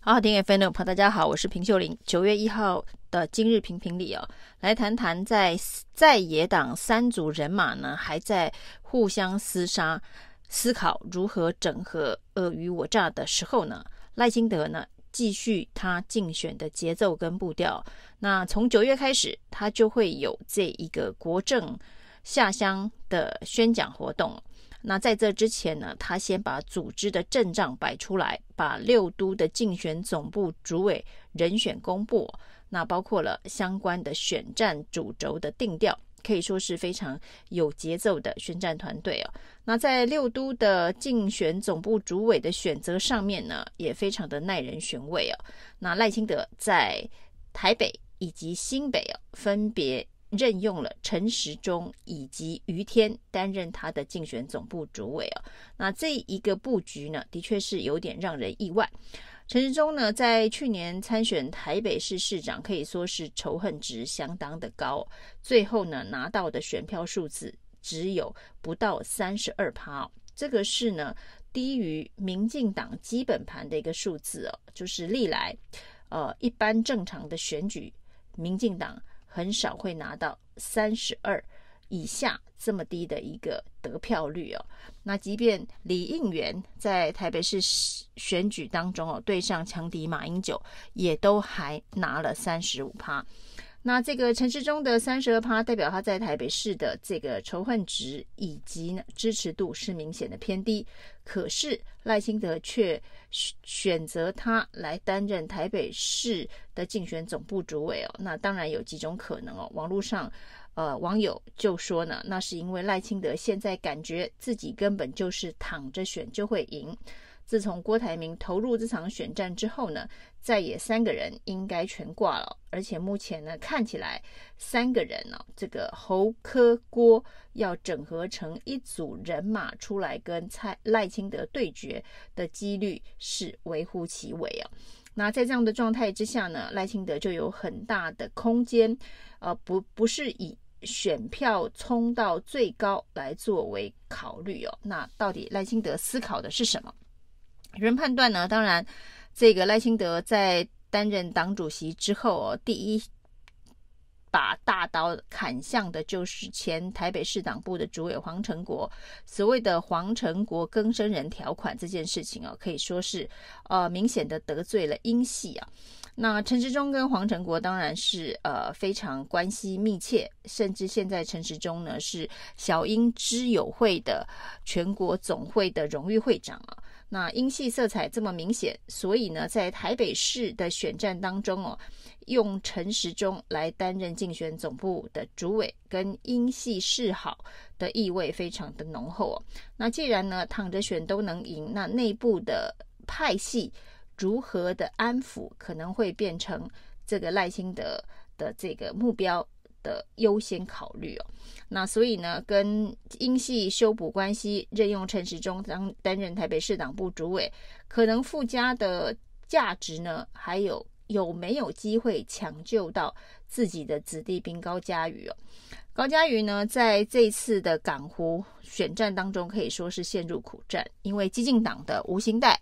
好好听 FM 的朋友，大家好，我是平秀玲。九月一号的今日评评理哦，来谈谈在在野党三组人马呢还在互相厮杀，思考如何整合尔虞我诈的时候呢，赖清德呢继续他竞选的节奏跟步调。那从九月开始，他就会有这一个国政下乡的宣讲活动。那在这之前呢，他先把组织的阵仗摆出来，把六都的竞选总部主委人选公布，那包括了相关的选战主轴的定调，可以说是非常有节奏的宣战团队哦。那在六都的竞选总部主委的选择上面呢，也非常的耐人寻味哦。那赖清德在台北以及新北哦，分别。任用了陈时中以及余天担任他的竞选总部主委哦，那这一个布局呢，的确是有点让人意外。陈时中呢，在去年参选台北市市长，可以说是仇恨值相当的高，最后呢拿到的选票数字只有不到三十二趴，这个是呢低于民进党基本盘的一个数字哦，就是历来呃一般正常的选举，民进党。很少会拿到三十二以下这么低的一个得票率哦。那即便李应元在台北市选举当中哦，对上强敌马英九，也都还拿了三十五趴。那这个陈时中的三十二趴，代表他在台北市的这个仇恨值以及呢支持度是明显的偏低。可是赖清德却选择他来担任台北市的竞选总部主委哦。那当然有几种可能哦。网络上呃网友就说呢，那是因为赖清德现在感觉自己根本就是躺着选就会赢。自从郭台铭投入这场选战之后呢，再也三个人应该全挂了，而且目前呢看起来三个人呢、哦，这个侯科郭要整合成一组人马出来跟蔡赖清德对决的几率是微乎其微啊。那在这样的状态之下呢，赖清德就有很大的空间，呃，不不是以选票冲到最高来作为考虑哦。那到底赖清德思考的是什么？人判断呢，当然，这个赖清德在担任党主席之后，第一把大刀砍向的就是前台北市党部的主委黄成国。所谓的黄成国更生人条款这件事情啊，可以说是呃明显的得罪了英系啊。那陈时中跟黄成国当然是呃非常关系密切，甚至现在陈时中呢是小英知友会的全国总会的荣誉会长啊。那英系色彩这么明显，所以呢，在台北市的选战当中哦，用陈时中来担任竞选总部的主委，跟英系示好的意味非常的浓厚哦。那既然呢躺着选都能赢，那内部的派系如何的安抚，可能会变成这个赖清德的这个目标的优先考虑哦，那所以呢，跟英系修补关系，任用陈时中当担任台北市党部主委，可能附加的价值呢，还有有没有机会抢救到自己的子弟兵高嘉瑜哦？高嘉瑜呢，在这次的港湖选战当中，可以说是陷入苦战，因为激进党的吴欣岱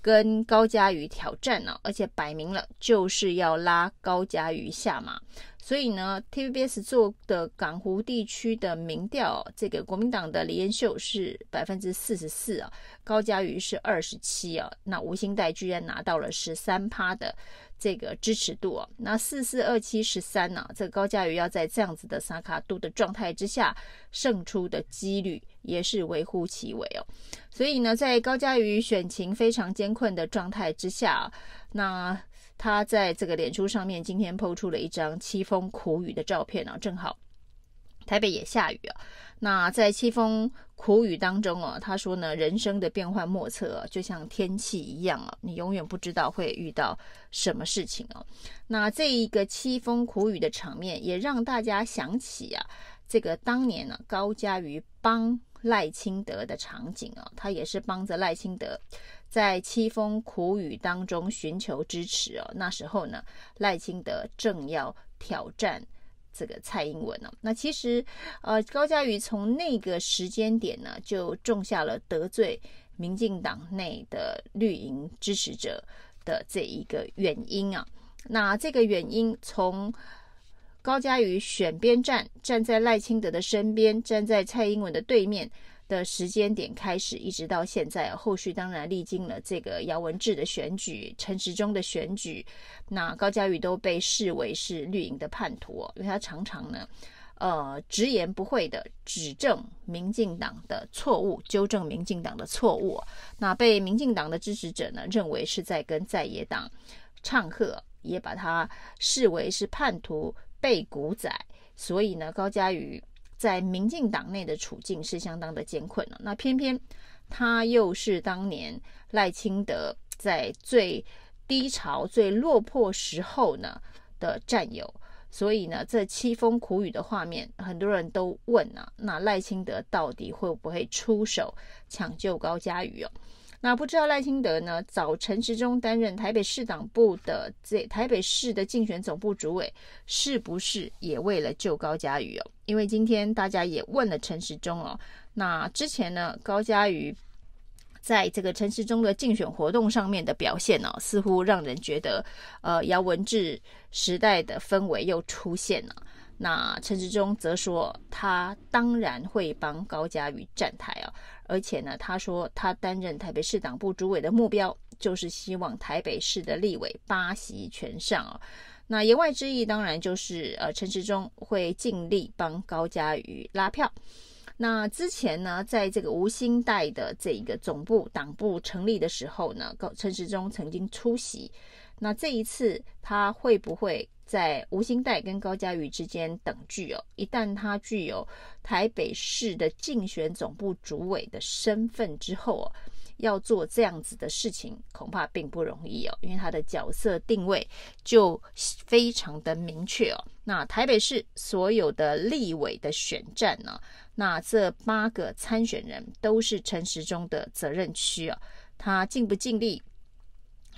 跟高嘉瑜挑战呢，而且摆明了就是要拉高嘉瑜下马。所以呢，TVBS 做的港湖地区的民调，这个国民党的李彦秀是百分之四十四啊，高嘉瑜是二十七啊，那吴欣岱居然拿到了十三趴的这个支持度啊，那四四二七十三呢，这个高嘉瑜要在这样子的萨卡度的状态之下胜出的几率也是微乎其微哦。所以呢，在高嘉瑜选情非常艰困的状态之下，那。他在这个脸书上面今天 PO 出了一张凄风苦雨的照片啊，正好台北也下雨啊。那在凄风苦雨当中啊，他说呢，人生的变幻莫测，就像天气一样啊，你永远不知道会遇到什么事情啊。那这一个凄风苦雨的场面，也让大家想起啊，这个当年呢，高嘉瑜帮赖清德的场景啊，他也是帮着赖清德。在凄风苦雨当中寻求支持哦，那时候呢，赖清德正要挑战这个蔡英文哦。那其实，呃，高嘉瑜从那个时间点呢，就种下了得罪民进党内的绿营支持者的这一个原因啊。那这个原因从高嘉瑜选边站，站在赖清德的身边，站在蔡英文的对面的时间点开始，一直到现在，后续当然历经了这个姚文智的选举、陈时中的选举，那高嘉瑜都被视为是绿营的叛徒，因为他常常呢，呃，直言不讳的指正民进党的错误，纠正民进党的错误，那被民进党的支持者呢认为是在跟在野党唱和，也把他视为是叛徒、背骨仔，所以呢，高嘉瑜。在民进党内的处境是相当的艰困了。那偏偏他又是当年赖清德在最低潮、最落魄时候呢的战友，所以呢，这凄风苦雨的画面，很多人都问啊，那赖清德到底会不会出手抢救高嘉瑜哦？那不知道赖清德呢，找陈时中担任台北市党部的这台北市的竞选总部主委，是不是也为了救高嘉瑜哦？因为今天大家也问了陈时中哦。那之前呢，高嘉瑜在这个陈时中的竞选活动上面的表现呢、哦，似乎让人觉得，呃，姚文智时代的氛围又出现了。那陈时中则说，他当然会帮高嘉瑜站台啊，而且呢，他说他担任台北市党部主委的目标，就是希望台北市的立委八席全上啊。那言外之意当然就是，呃，陈时中会尽力帮高嘉瑜拉票。那之前呢，在这个吴兴岱的这一个总部党部成立的时候呢，高陈时中曾经出席。那这一次他会不会？在吴欣岱跟高嘉瑜之间等距哦，一旦他具有台北市的竞选总部主委的身份之后哦，要做这样子的事情恐怕并不容易哦，因为他的角色定位就非常的明确哦。那台北市所有的立委的选战呢，那这八个参选人都是陈时中的责任区哦，他尽不尽力，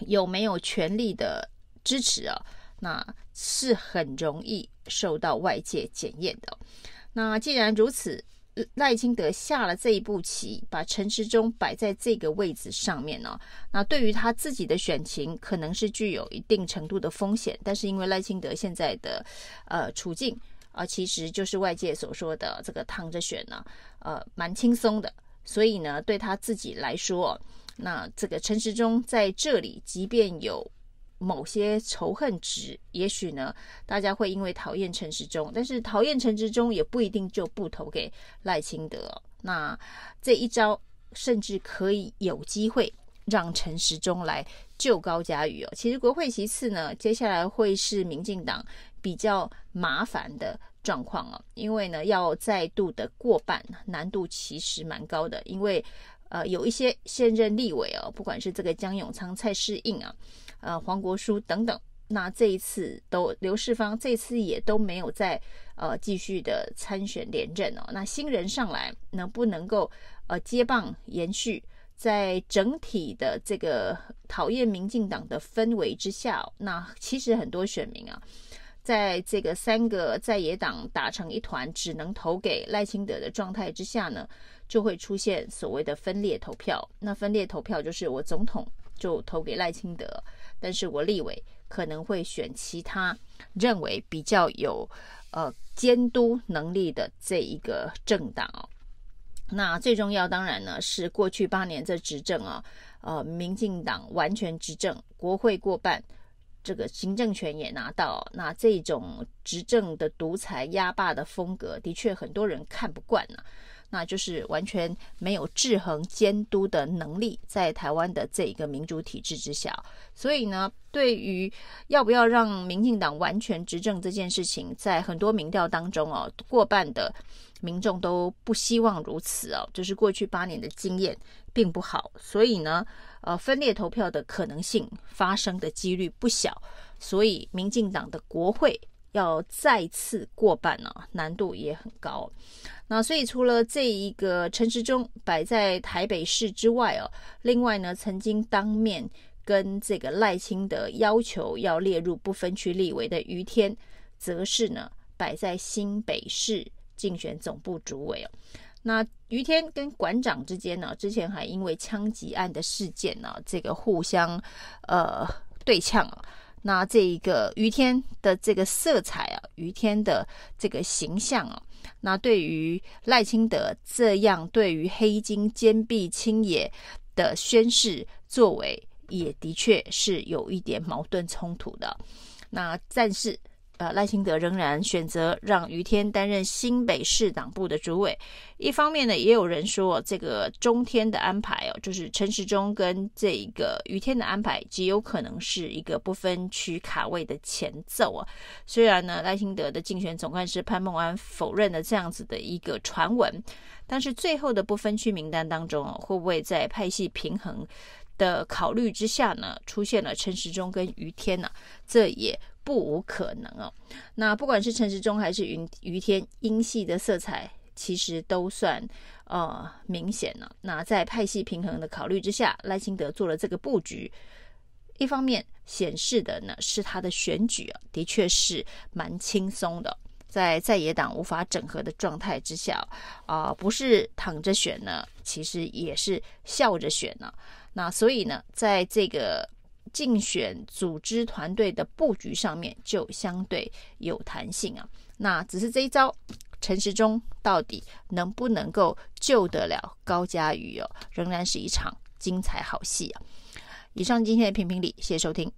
有没有权力的支持啊？那是很容易受到外界检验的。那既然如此，赖清德下了这一步棋，把陈时中摆在这个位置上面呢，那对于他自己的选情可能是具有一定程度的风险。但是因为赖清德现在的呃处境啊、其实就是外界所说的这个躺着选呢，呃，蛮轻松的。所以呢，对他自己来说，那这个陈时中在这里，即便有。某些仇恨值，也许呢，大家会因为讨厌陈时中，但是讨厌陈时中也不一定就不投给赖清德。那这一招甚至可以有机会让陈时中来救高嘉瑜哦。其实国会其次呢，接下来会是民进党比较麻烦的状况哦，因为呢要再度的过半，难度其实蛮高的，因为呃有一些现任立委哦，不管是这个江永昌、蔡适应啊。呃，黄国书等等，那这一次都刘世芳这次也都没有再呃继续的参选连任哦。那新人上来能不能够呃接棒延续，在整体的这个讨厌民进党的氛围之下，那其实很多选民啊，在这个三个在野党打成一团，只能投给赖清德的状态之下呢，就会出现所谓的分裂投票。那分裂投票就是我总统就投给赖清德。但是我立委可能会选其他认为比较有呃监督能力的这一个政党哦。那最重要当然呢是过去八年这执政啊，呃，民进党完全执政，国会过半，这个行政权也拿到。那这种执政的独裁压霸的风格，的确很多人看不惯呢、那就是完全没有制衡监督的能力，在台湾的这一个民主体制之下，所以呢，对于要不要让民进党完全执政这件事情，在很多民调当中哦，过半的民众都不希望如此哦，就是过去八年的经验并不好，所以呢，呃，分裂投票的可能性发生的几率不小，所以民进党的国会。要再次过半呢、难度也很高。那所以除了这一个陈时中摆在台北市之外哦，另外呢，曾经当面跟这个赖清德要求要列入不分区立委的余天，则是呢摆在新北市竞选总部主委哦。那于天跟馆长之间呢，之前还因为枪击案的事件呢，这个互相呃对呛啊。那这一个于天的这个色彩啊，于天的这个形象啊，那对于赖清德这样对于黑金坚壁清野的宣示作为，也的确是有一点矛盾冲突的。那但是。呃，赖清德仍然选择让于天担任新北市党部的主委。一方面呢，也有人说这个中天的安排哦，就是陈时中跟这个于天的安排，极有可能是一个不分区卡位的前奏啊。虽然呢，赖清德的竞选总干事潘孟安否认了这样子的一个传闻，但是最后的不分区名单当中，会不会在派系平衡的考虑之下呢，出现了陈时中跟于天呢？这也。不无可能哦。那不管是陈时中还是云于天，英系的色彩其实都算呃明显了。那在派系平衡的考虑之下，赖清德做了这个布局，一方面显示的呢是他的选举啊，的确是蛮轻松的。在在野党无法整合的状态之下啊、不是躺着选呢，其实也是笑着选呢。那所以呢，在这个。竞选组织团队的布局上面就相对有弹性啊，那只是这一招，陈时中到底能不能够救得了高嘉瑜哦，仍然是一场精彩好戏啊！以上今天的评评理，谢谢收听。